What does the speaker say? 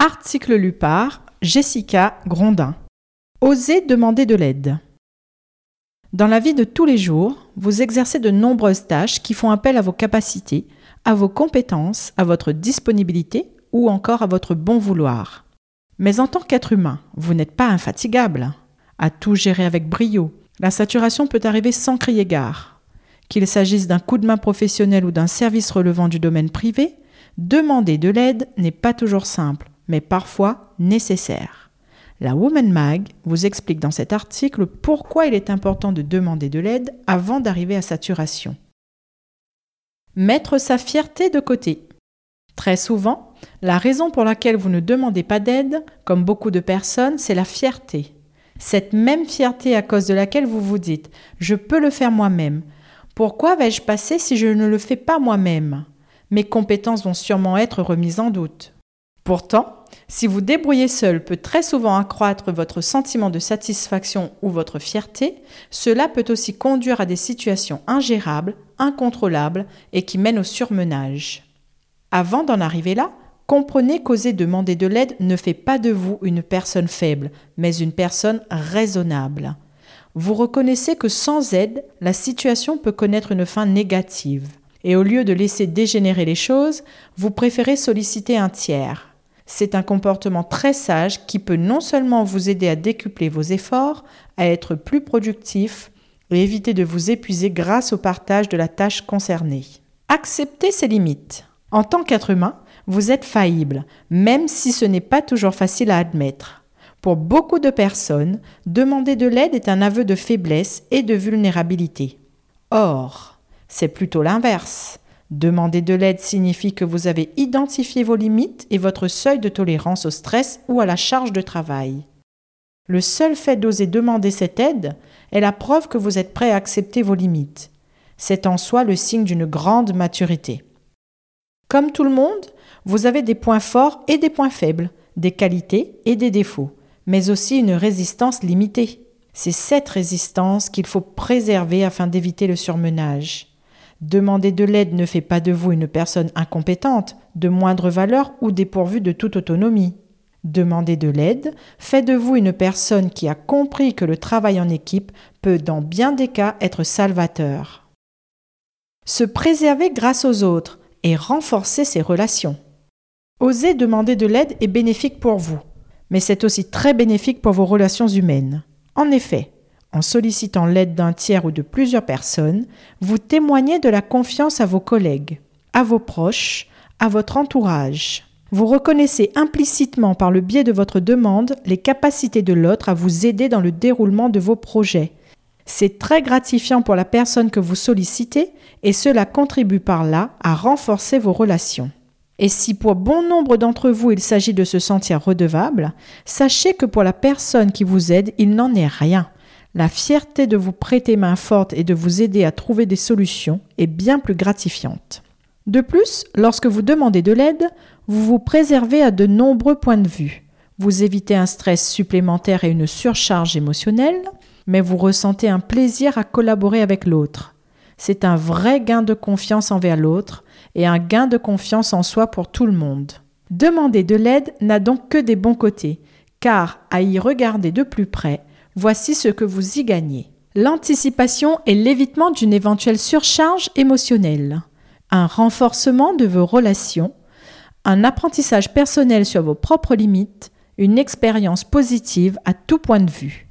Article lu par Jessica Grondin. Osez demander de l'aide. Dans la vie de tous les jours, vous exercez de nombreuses tâches qui font appel à vos capacités, à vos compétences, à votre disponibilité ou encore à votre bon vouloir. Mais en tant qu'être humain, vous n'êtes pas infatigable. À tout gérer avec brio, la saturation peut arriver sans crier gare. Qu'il s'agisse d'un coup de main professionnel ou d'un service relevant du domaine privé, demander de l'aide n'est pas toujours simple, mais parfois nécessaire. La Woman Mag vous explique dans cet article pourquoi il est important de demander de l'aide avant d'arriver à saturation. Mettre sa fierté de côté. Très souvent, la raison pour laquelle vous ne demandez pas d'aide, comme beaucoup de personnes, c'est la fierté. Cette même fierté à cause de laquelle vous vous dites ⁇ Je peux le faire moi-même ⁇ Pourquoi vais-je passer si je ne le fais pas moi-même? Mes compétences vont sûrement être remises en doute. Pourtant, si vous débrouillez seul peut très souvent accroître votre sentiment de satisfaction ou votre fierté, cela peut aussi conduire à des situations ingérables, incontrôlables et qui mènent au surmenage. Avant d'en arriver là, comprenez qu'oser demander de l'aide ne fait pas de vous une personne faible, mais une personne raisonnable. Vous reconnaissez que sans aide, la situation peut connaître une fin négative. Et au lieu de laisser dégénérer les choses, vous préférez solliciter un tiers. C'est un comportement très sage qui peut non seulement vous aider à décupler vos efforts, à être plus productif et éviter de vous épuiser grâce au partage de la tâche concernée. Acceptez ses limites. En tant qu'être humain, vous êtes faillible, même si ce n'est pas toujours facile à admettre. Pour beaucoup de personnes, demander de l'aide est un aveu de faiblesse et de vulnérabilité. Or, c'est plutôt l'inverse. Demander de l'aide signifie que vous avez identifié vos limites et votre seuil de tolérance au stress ou à la charge de travail. Le seul fait d'oser demander cette aide est la preuve que vous êtes prêt à accepter vos limites. C'est en soi le signe d'une grande maturité. Comme tout le monde, vous avez des points forts et des points faibles, des qualités et des défauts, mais aussi une résistance limitée. C'est cette résistance qu'il faut préserver afin d'éviter le surmenage. Demander de l'aide ne fait pas de vous une personne incompétente, de moindre valeur ou dépourvue de toute autonomie. Demander de l'aide fait de vous une personne qui a compris que le travail en équipe peut dans bien des cas être salvateur. Se préserver grâce aux autres et renforcer ses relations. Oser demander de l'aide est bénéfique pour vous, mais c'est aussi très bénéfique pour vos relations humaines. En effet, en sollicitant l'aide d'un tiers ou de plusieurs personnes, vous témoignez de la confiance à vos collègues, à vos proches, à votre entourage. Vous reconnaissez implicitement par le biais de votre demande les capacités de l'autre à vous aider dans le déroulement de vos projets. C'est très gratifiant pour la personne que vous sollicitez et cela contribue par là à renforcer vos relations. Et si pour bon nombre d'entre vous il s'agit de se sentir redevable, sachez que pour la personne qui vous aide, il n'en est rien. La fierté de vous prêter main forte et de vous aider à trouver des solutions est bien plus gratifiante. De plus, lorsque vous demandez de l'aide, vous vous préservez à de nombreux points de vue. Vous évitez un stress supplémentaire et une surcharge émotionnelle, mais vous ressentez un plaisir à collaborer avec l'autre. C'est un vrai gain de confiance envers l'autre et un gain de confiance en soi pour tout le monde. Demander de l'aide n'a donc que des bons côtés, car à y regarder de plus près, Voici ce que vous y gagnez. L'anticipation et l'évitement d'une éventuelle surcharge émotionnelle, un renforcement de vos relations, un apprentissage personnel sur vos propres limites, une expérience positive à tout point de vue.